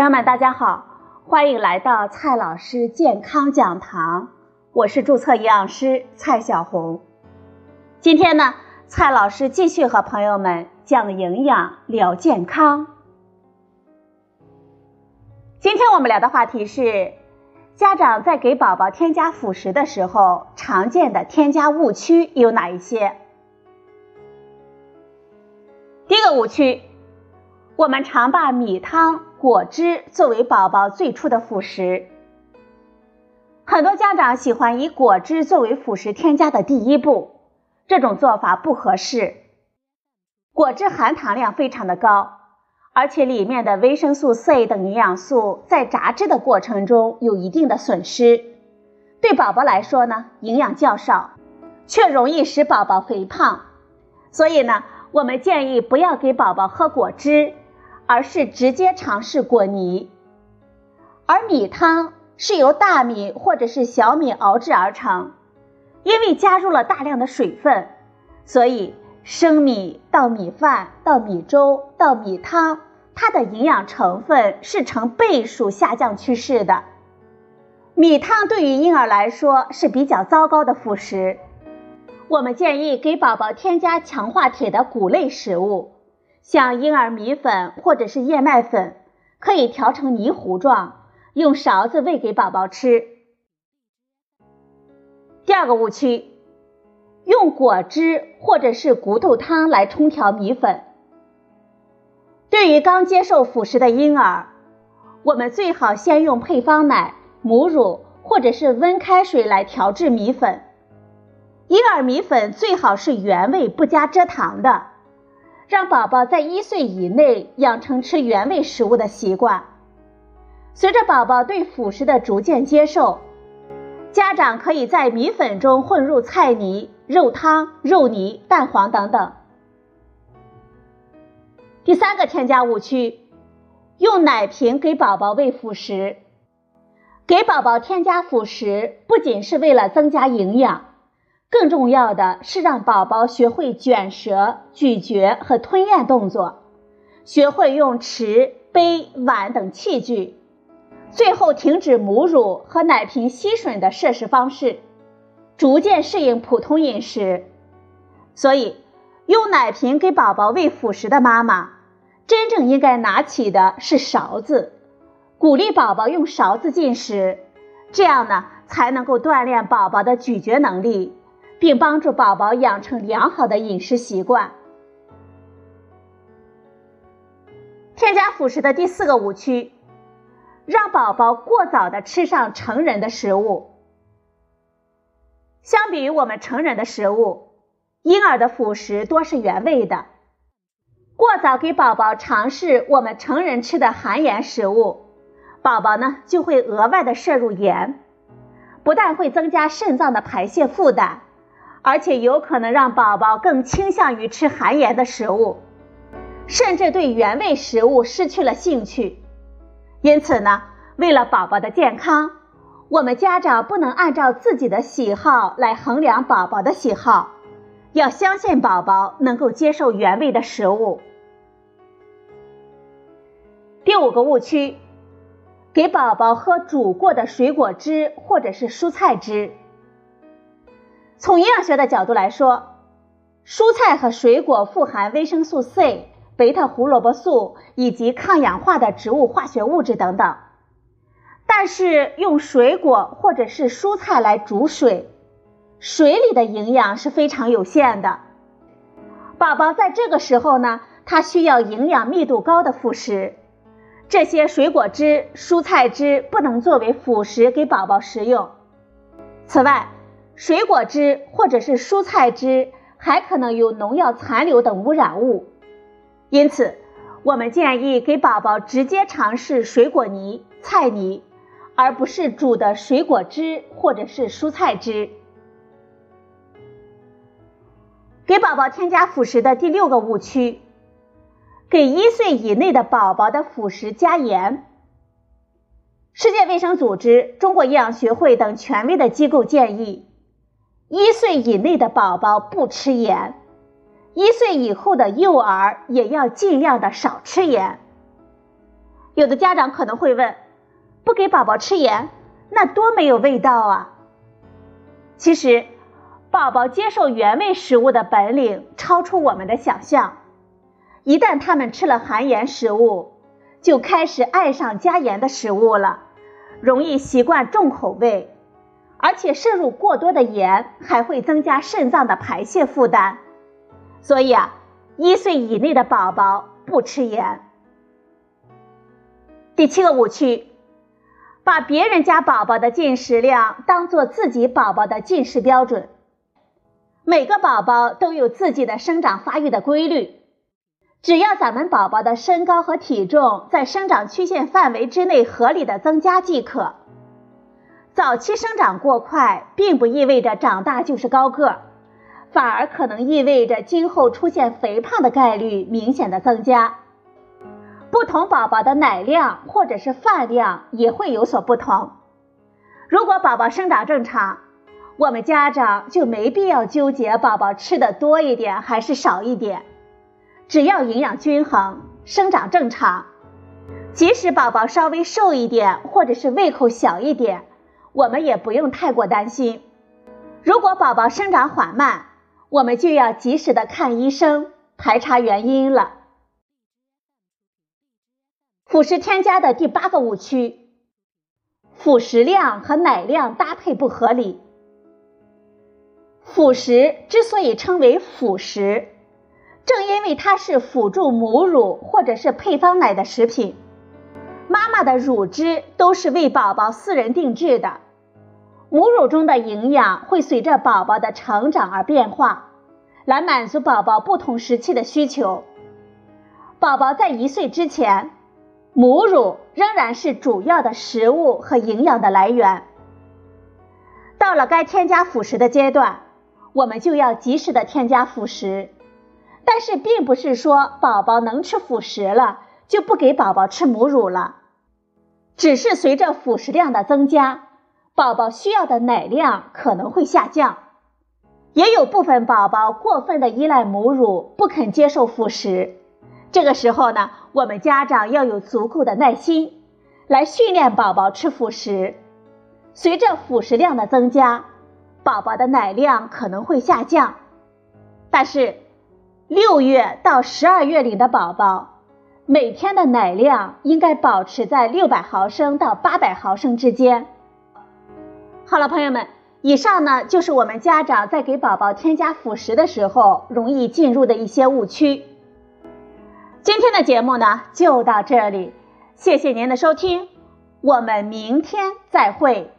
朋友们，大家好，欢迎来到蔡老师健康讲堂，我是注册营养师蔡小红。今天呢，蔡老师继续和朋友们讲营养聊健康。今天我们聊的话题是，家长在给宝宝添加辅食的时候，常见的添加误区有哪一些？第一个误区，我们常把米汤。果汁作为宝宝最初的辅食，很多家长喜欢以果汁作为辅食添加的第一步，这种做法不合适。果汁含糖量非常的高，而且里面的维生素 C 等营养素在榨汁的过程中有一定的损失，对宝宝来说呢，营养较少，却容易使宝宝肥胖。所以呢，我们建议不要给宝宝喝果汁。而是直接尝试果泥，而米汤是由大米或者是小米熬制而成，因为加入了大量的水分，所以生米到米饭到米粥到米汤，它的营养成分是呈倍数下降趋势的。米汤对于婴儿来说是比较糟糕的辅食，我们建议给宝宝添加强化铁的谷类食物。像婴儿米粉或者是燕麦粉，可以调成泥糊状，用勺子喂给宝宝吃。第二个误区，用果汁或者是骨头汤来冲调米粉。对于刚接受辅食的婴儿，我们最好先用配方奶、母乳或者是温开水来调制米粉。婴儿米粉最好是原味不加蔗糖的。让宝宝在一岁以内养成吃原味食物的习惯。随着宝宝对辅食的逐渐接受，家长可以在米粉中混入菜泥、肉汤、肉泥、蛋黄等等。第三个添加误区，用奶瓶给宝宝喂辅食。给宝宝添加辅食不仅是为了增加营养。更重要的是让宝宝学会卷舌、咀嚼和吞咽动作，学会用匙、杯、碗等器具，最后停止母乳和奶瓶吸吮的摄食方式，逐渐适应普通饮食。所以，用奶瓶给宝宝喂辅食的妈妈，真正应该拿起的是勺子，鼓励宝宝用勺子进食，这样呢才能够锻炼宝宝的咀嚼能力。并帮助宝宝养成良好的饮食习惯。添加辅食的第四个误区，让宝宝过早的吃上成人的食物。相比于我们成人的食物，婴儿的辅食多是原味的。过早给宝宝尝试我们成人吃的含盐食物，宝宝呢就会额外的摄入盐，不但会增加肾脏的排泄负担。而且有可能让宝宝更倾向于吃含盐的食物，甚至对原味食物失去了兴趣。因此呢，为了宝宝的健康，我们家长不能按照自己的喜好来衡量宝宝的喜好，要相信宝宝能够接受原味的食物。第五个误区，给宝宝喝煮过的水果汁或者是蔬菜汁。从营养学的角度来说，蔬菜和水果富含维生素 C、贝塔胡萝卜素以及抗氧化的植物化学物质等等。但是用水果或者是蔬菜来煮水，水里的营养是非常有限的。宝宝在这个时候呢，他需要营养密度高的辅食，这些水果汁、蔬菜汁不能作为辅食给宝宝食用。此外，水果汁或者是蔬菜汁还可能有农药残留等污染物，因此我们建议给宝宝直接尝试水果泥、菜泥，而不是煮的水果汁或者是蔬菜汁。给宝宝添加辅食的第六个误区，给一岁以内的宝宝的辅食加盐。世界卫生组织、中国营养学会等权威的机构建议。一岁以内的宝宝不吃盐，一岁以后的幼儿也要尽量的少吃盐。有的家长可能会问：不给宝宝吃盐，那多没有味道啊！其实，宝宝接受原味食物的本领超出我们的想象。一旦他们吃了含盐食物，就开始爱上加盐的食物了，容易习惯重口味，而且摄入过多的盐还会增加肾脏的排泄负担。所以啊，一岁以内的宝宝不吃盐。第七个误区，把别人家宝宝的进食量当做自己宝宝的进食标准。每个宝宝都有自己的生长发育的规律。只要咱们宝宝的身高和体重在生长曲线范围之内合理的增加即可。早期生长过快，并不意味着长大就是高个，反而可能意味着今后出现肥胖的概率明显的增加。不同宝宝的奶量或者是饭量也会有所不同。如果宝宝生长正常，我们家长就没必要纠结宝宝吃的多一点还是少一点。只要营养均衡、生长正常，即使宝宝稍微瘦一点，或者是胃口小一点，我们也不用太过担心。如果宝宝生长缓慢，我们就要及时的看医生，排查原因了。辅食添加的第八个误区：辅食量和奶量搭配不合理。辅食之所以称为辅食。正因为它是辅助母乳或者是配方奶的食品，妈妈的乳汁都是为宝宝私人定制的，母乳中的营养会随着宝宝的成长而变化，来满足宝宝不同时期的需求。宝宝在一岁之前，母乳仍然是主要的食物和营养的来源。到了该添加辅食的阶段，我们就要及时的添加辅食。但是，并不是说宝宝能吃辅食了就不给宝宝吃母乳了，只是随着辅食量的增加，宝宝需要的奶量可能会下降。也有部分宝宝过分的依赖母乳，不肯接受辅食。这个时候呢，我们家长要有足够的耐心，来训练宝宝吃辅食。随着辅食量的增加，宝宝的奶量可能会下降，但是。六月到十二月龄的宝宝，每天的奶量应该保持在六百毫升到八百毫升之间。好了，朋友们，以上呢就是我们家长在给宝宝添加辅食的时候容易进入的一些误区。今天的节目呢就到这里，谢谢您的收听，我们明天再会。